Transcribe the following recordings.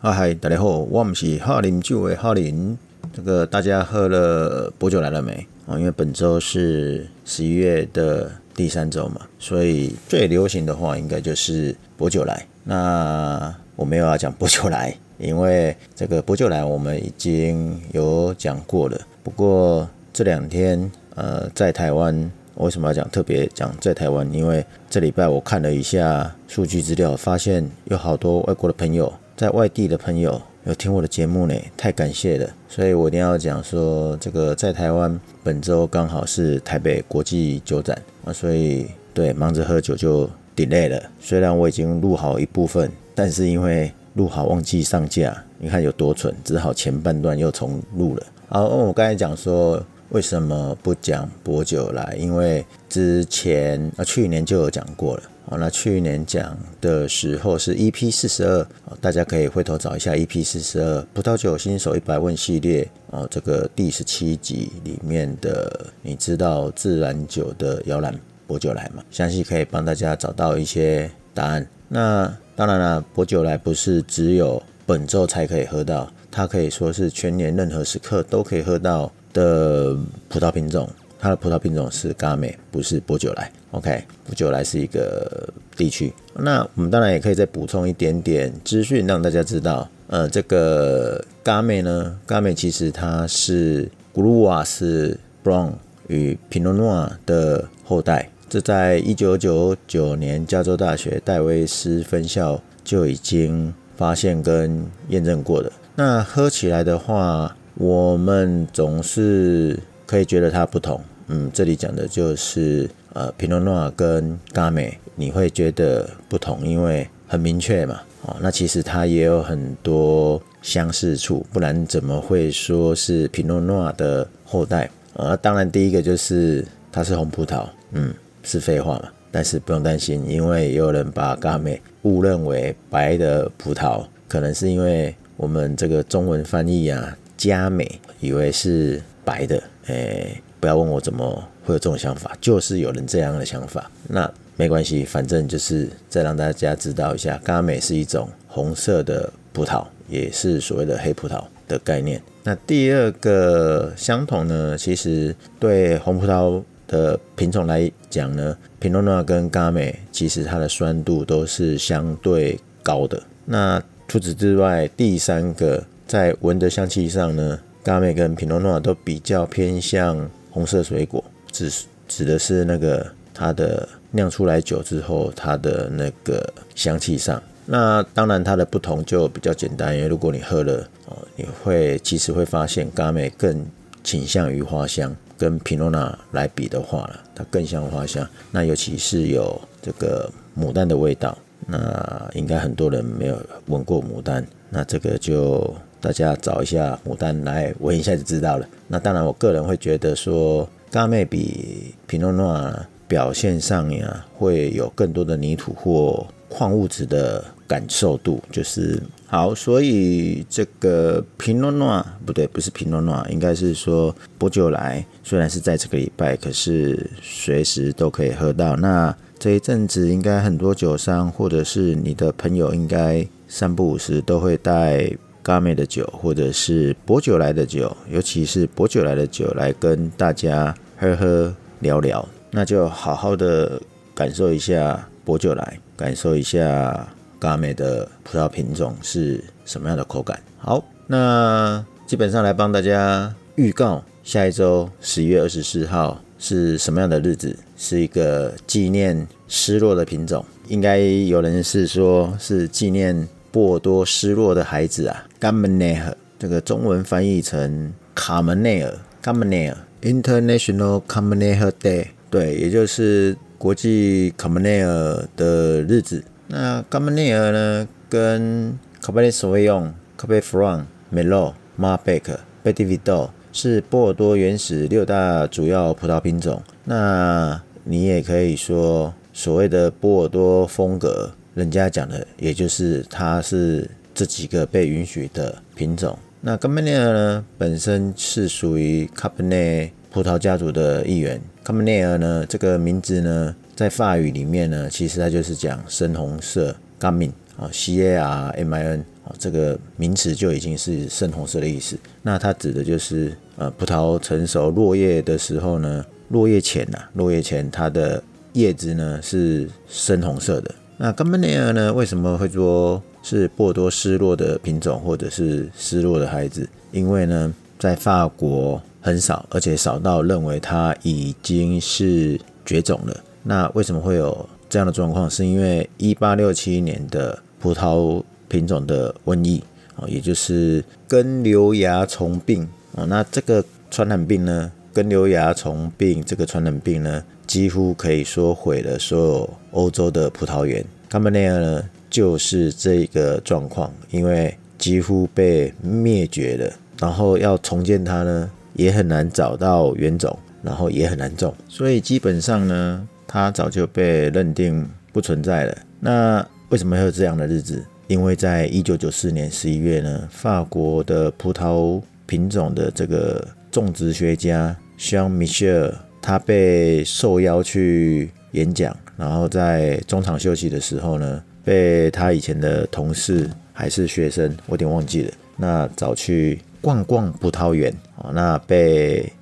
嗨嗨，大家好，我们是哈林酒的哈林。这个大家喝了薄酒来了没？哦，因为本周是十一月的第三周嘛，所以最流行的话应该就是薄酒来。那我没有要讲薄酒来，因为这个薄酒来我们已经有讲过了。不过这两天呃，在台湾。为什么要讲特别讲在台湾？因为这礼拜我看了一下数据资料，发现有好多外国的朋友，在外地的朋友有听我的节目呢，太感谢了。所以我一定要讲说，这个在台湾本周刚好是台北国际酒展啊，所以对忙着喝酒就 delay 了。虽然我已经录好一部分，但是因为录好忘记上架，你看有多蠢，只好前半段又重录了。好，我刚才讲说。为什么不讲薄酒来？因为之前啊，去年就有讲过了。哦，那去年讲的时候是 EP 四十二，大家可以回头找一下 EP 四十二葡萄酒新手一百问系列哦，这个第十七集里面的，你知道自然酒的摇篮薄酒来吗？相信可以帮大家找到一些答案。那当然了，薄酒来不是只有本周才可以喝到，它可以说是全年任何时刻都可以喝到。的葡萄品种，它的葡萄品种是嘎美，不是波酒来。OK，波酒来是一个地区。那我们当然也可以再补充一点点资讯，让大家知道，呃，这个嘎美呢，嘎美其实它是古鲁瓦斯 Brown 与皮诺诺瓦的后代。这在一九九九年加州大学戴维斯分校就已经发现跟验证过的。那喝起来的话，我们总是可以觉得它不同，嗯，这里讲的就是呃，皮诺诺跟嘎美，你会觉得不同，因为很明确嘛，哦，那其实它也有很多相似处，不然怎么会说是皮诺诺的后代？呃，当然第一个就是它是红葡萄，嗯，是废话嘛，但是不用担心，因为也有人把嘎美误认为白的葡萄，可能是因为我们这个中文翻译啊。佳美以为是白的，诶，不要问我怎么会有这种想法，就是有人这样的想法。那没关系，反正就是再让大家知道一下，佳美是一种红色的葡萄，也是所谓的黑葡萄的概念。那第二个相同呢，其实对红葡萄的品种来讲呢，品诺诺跟佳美其实它的酸度都是相对高的。那除此之外，第三个。在闻的香气上呢，嘎美跟品诺诺都比较偏向红色水果，指指的是那个它的酿出来酒之后它的那个香气上。那当然它的不同就比较简单，因为如果你喝了哦，你会其实会发现嘎美更倾向于花香，跟品诺诺来比的话了，它更像花香。那尤其是有这个牡丹的味道，那应该很多人没有闻过牡丹，那这个就。大家找一下牡丹来闻一下就知道了。那当然，我个人会觉得说，嘎妹比皮诺诺表现上呀，会有更多的泥土或矿物质的感受度，就是好。所以这个皮诺诺不对，不是皮诺诺，应该是说波酒来。虽然是在这个礼拜，可是随时都可以喝到。那这一阵子，应该很多酒商或者是你的朋友，应该三不五时都会带。嘎妹的酒，或者是薄酒来的酒，尤其是薄酒来的酒，来跟大家喝喝聊聊，那就好好的感受一下薄酒来，感受一下嘎美的葡萄品种是什么样的口感。好，那基本上来帮大家预告下一周十一月二十四号是什么样的日子，是一个纪念失落的品种，应该有人是说是纪念。波尔多失落的孩子啊 g a m n e r 这个中文翻译成卡门内尔 g a m n e r International c a m n e r Day，对，也就是国际卡门内尔的日子。那 g a m n e r 呢，跟 Cabernet Sauvignon、Cabernet Franc、Merlot、Malbec、b e t i v i d o 是波尔多原始六大主要葡萄品种。那你也可以说，所谓的波尔多风格。人家讲的，也就是它是这几个被允许的品种。那 c a b e r n e 呢，本身是属于 Cabernet 葡萄家族的一员。c a b e r n e 呢，这个名字呢，在法语里面呢，其实它就是讲深红色 g a m i n 啊，C A R M I N 啊，这个名词就已经是深红色的意思。那它指的就是呃葡萄成熟落叶的时候呢，落叶前呐，落叶前它的叶子呢是深红色的。那 c a b e r n e 呢，为什么会说是波尔多失落的品种或者是失落的孩子？因为呢，在法国很少，而且少到认为它已经是绝种了。那为什么会有这样的状况？是因为一八六七年的葡萄品种的瘟疫啊，也就是根瘤蚜虫病啊。那这个传染病呢，根瘤蚜虫病这个传染病呢，几乎可以说毁了所有欧洲的葡萄园。卡本内尔呢，就是这个状况，因为几乎被灭绝了，然后要重建它呢，也很难找到原种，然后也很难种，所以基本上呢，它早就被认定不存在了。那为什么会有这样的日子？因为在一九九四年十一月呢，法国的葡萄品种的这个种植学家 Jean Michel，他被受邀去演讲，然后在中场休息的时候呢，被他以前的同事。还是学生，我有点忘记了。那找去逛逛葡萄园哦，那被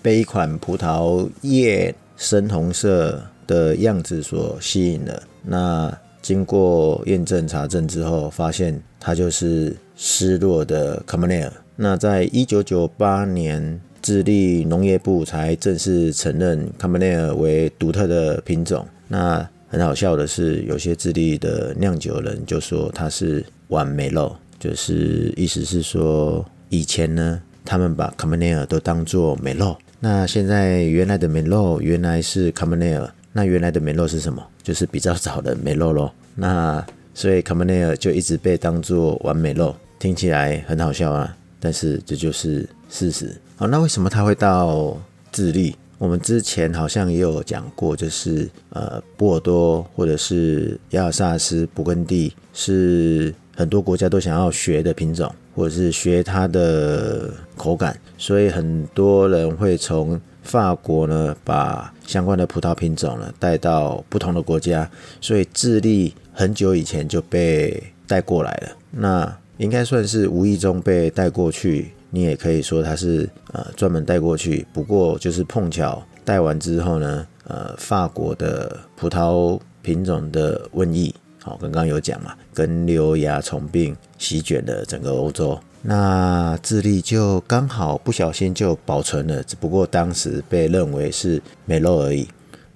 被一款葡萄叶深红色的样子所吸引了。那经过验证查证之后，发现它就是失落的卡 e 内尔。那在一九九八年，智利农业部才正式承认卡 e 内尔为独特的品种。那很好笑的是，有些智利的酿酒人就说它是。完美露，就是意思是说，以前呢，他们把卡门内尔都当做美露，那现在原来的美露原来是卡门内尔，那原来的美露是什么？就是比较早的美露咯。那所以卡门内尔就一直被当做完美露，听起来很好笑啊，但是这就是事实。好，那为什么他会到智利？我们之前好像也有讲过，就是呃，波尔多或者是亚尔萨斯、勃艮第是。很多国家都想要学的品种，或者是学它的口感，所以很多人会从法国呢把相关的葡萄品种呢带到不同的国家，所以智利很久以前就被带过来了。那应该算是无意中被带过去，你也可以说它是呃专门带过去。不过就是碰巧带完之后呢，呃，法国的葡萄品种的瘟疫。好，刚刚有讲嘛，跟瘤蚜虫病席卷了整个欧洲，那智利就刚好不小心就保存了，只不过当时被认为是美肉而已。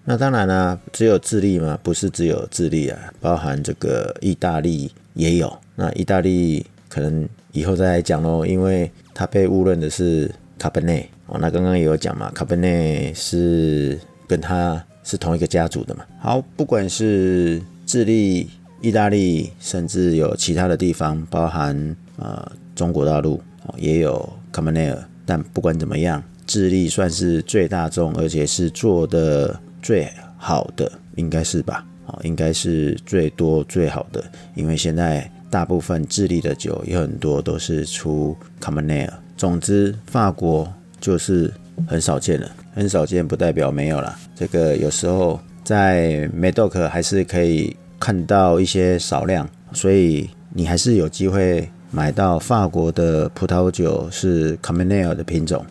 那当然啦，只有智利嘛，不是只有智利啊，包含这个意大利也有。那意大利可能以后再来讲喽，因为它被误认的是卡本内哦。那刚刚也有讲嘛，卡本内是跟它是同一个家族的嘛。好，不管是智利、意大利，甚至有其他的地方，包含呃中国大陆，也有卡本内尔。但不管怎么样，智利算是最大众，而且是做的最好的，应该是吧？哦，应该是最多最好的，因为现在大部分智利的酒有很多都是出卡门内尔。总之，法国就是很少见了，很少见不代表没有了。这个有时候在梅多克还是可以。看到一些少量，所以你还是有机会买到法国的葡萄酒是卡梅内尔的品种。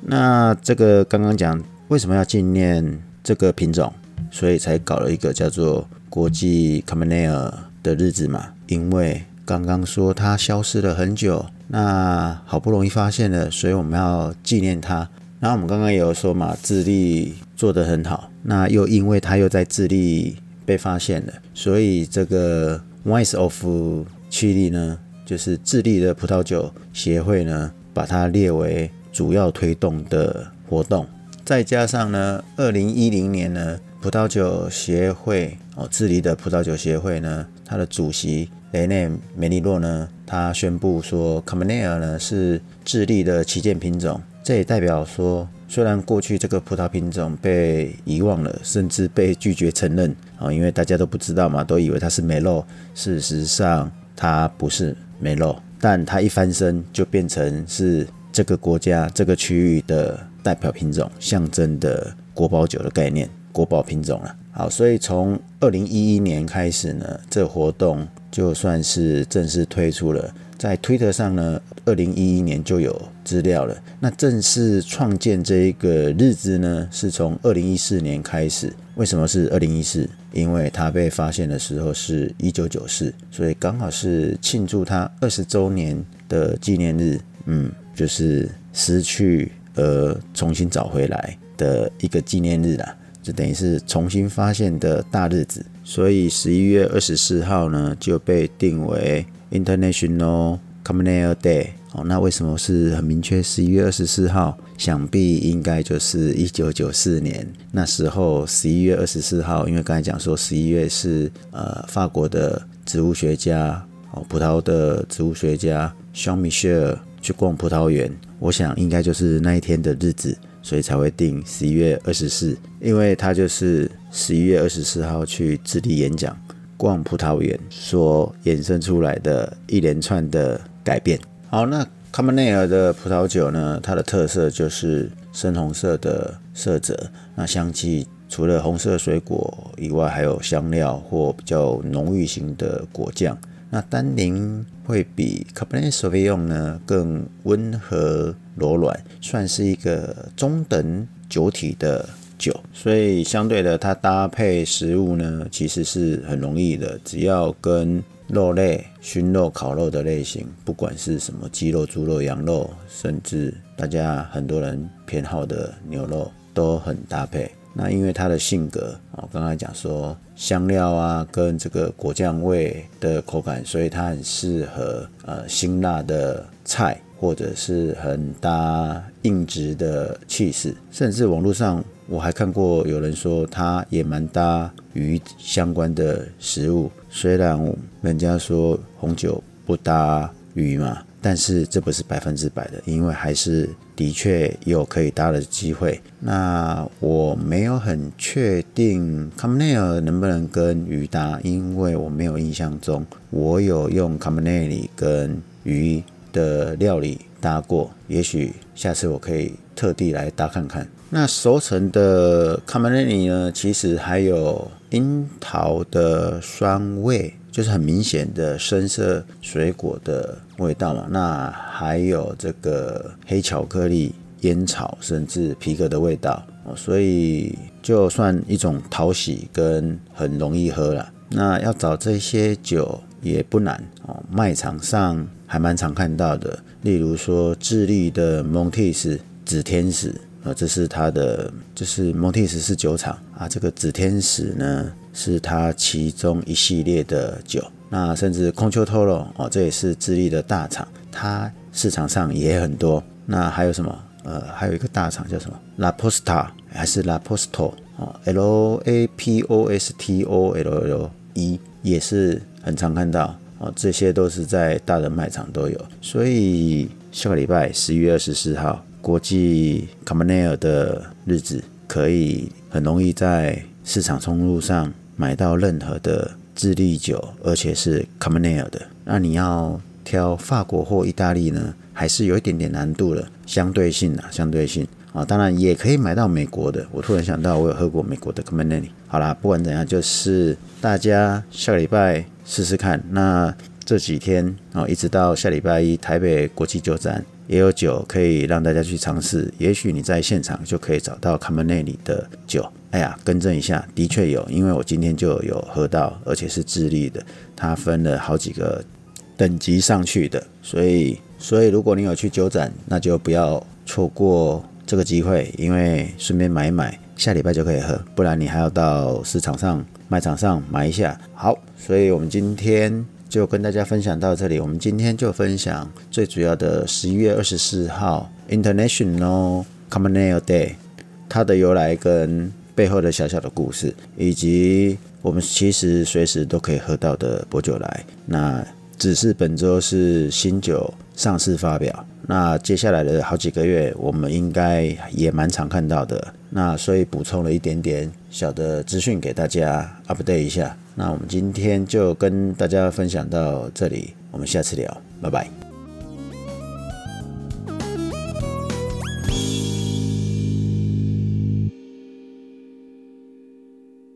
那这个刚刚讲为什么要纪念这个品种，所以才搞了一个叫做国际卡梅内尔的日子嘛。因为刚刚说它消失了很久，那好不容易发现了，所以我们要纪念它。然后我们刚刚也有说嘛，智利做得很好，那又因为它又在智利。被发现了，所以这个 Wine of Chile 呢，就是智利的葡萄酒协会呢，把它列为主要推动的活动。再加上呢，二零一零年呢，葡萄酒协会哦，智利的葡萄酒协会呢，它的主席雷内梅利洛呢，他宣布说 c a m e n e r 呢是智利的旗舰品种，这也代表说。虽然过去这个葡萄品种被遗忘了，甚至被拒绝承认啊，因为大家都不知道嘛，都以为它是梅洛。事实上，它不是梅洛，但它一翻身就变成是这个国家、这个区域的代表品种，象征的国宝酒的概念，国宝品种了。好，所以从二零一一年开始呢，这活动就算是正式推出了。在推特上呢，二零一一年就有资料了。那正式创建这一个日子呢，是从二零一四年开始。为什么是二零一四？因为它被发现的时候是一九九四，所以刚好是庆祝它二十周年的纪念日。嗯，就是失去而重新找回来的一个纪念日啦，就等于是重新发现的大日子。所以十一月二十四号呢，就被定为。International Common Air Day，哦，那为什么是很明确？十一月二十四号，想必应该就是一九九四年那时候十一月二十四号，因为刚才讲说十一月是呃法国的植物学家哦，葡萄的植物学家 Jean Michel 去逛葡萄园，我想应该就是那一天的日子，所以才会定十一月二十四，因为他就是十一月二十四号去智利演讲。逛葡萄园所衍生出来的一连串的改变。好，那卡门内尔的葡萄酒呢？它的特色就是深红色的色泽。那香气除了红色水果以外，还有香料或比较浓郁型的果酱。那单宁会比卡本内索菲用呢更温和柔软，算是一个中等酒体的。酒，所以相对的，它搭配食物呢，其实是很容易的。只要跟肉类、熏肉、烤肉的类型，不管是什么鸡肉、猪肉、羊肉，甚至大家很多人偏好的牛肉，都很搭配。那因为它的性格，我刚才讲说香料啊，跟这个果酱味的口感，所以它很适合呃辛辣的菜，或者是很搭硬质的气势，甚至网络上。我还看过有人说，它也蛮搭鱼相关的食物。虽然人家说红酒不搭鱼嘛，但是这不是百分之百的，因为还是的确有可以搭的机会。那我没有很确定 c a m n e l 能不能跟鱼搭，因为我没有印象中我有用 c a m n e l 跟鱼的料理搭过。也许下次我可以特地来搭看看。那熟成的卡梅内尼呢？其实还有樱桃的酸味，就是很明显的深色水果的味道嘛。那还有这个黑巧克力、烟草，甚至皮革的味道哦。所以就算一种讨喜跟很容易喝了。那要找这些酒也不难哦，卖场上还蛮常看到的。例如说智利的蒙蒂斯紫天使。啊，这是它的，就是蒙蒂斯是酒厂啊。这个紫天使呢，是它其中一系列的酒。那甚至空丘托罗哦，这也是智利的大厂，它市场上也很多。那还有什么？呃，还有一个大厂叫什么？La Posta 还是 La Posto 哦？L A P O S T O L L E 也是很常看到哦。这些都是在大的卖场都有。所以下个礼拜十一月二十四号。国际卡门内尔的日子，可以很容易在市场通路上买到任何的智利酒，而且是卡门内尔的。那你要挑法国或意大利呢，还是有一点点难度了。相对性啊，相对性啊，当然也可以买到美国的。我突然想到，我有喝过美国的卡门内尔。好啦，不管怎样，就是大家下个礼拜试试看。那这几天啊，一直到下礼拜一，台北国际酒展。也有酒可以让大家去尝试，也许你在现场就可以找到卡门那里的酒。哎呀，更正一下，的确有，因为我今天就有喝到，而且是智利的，它分了好几个等级上去的，所以，所以如果你有去酒展，那就不要错过这个机会，因为顺便买一买，下礼拜就可以喝，不然你还要到市场上卖场上买一下。好，所以我们今天。就跟大家分享到这里，我们今天就分享最主要的十一月二十四号 International Common Ale Day，它的由来跟背后的小小的故事，以及我们其实随时都可以喝到的薄酒来。那只是本周是新酒上市发表，那接下来的好几个月，我们应该也蛮常看到的。那所以补充了一点点小的资讯给大家 update 一下。那我们今天就跟大家分享到这里，我们下次聊，拜拜。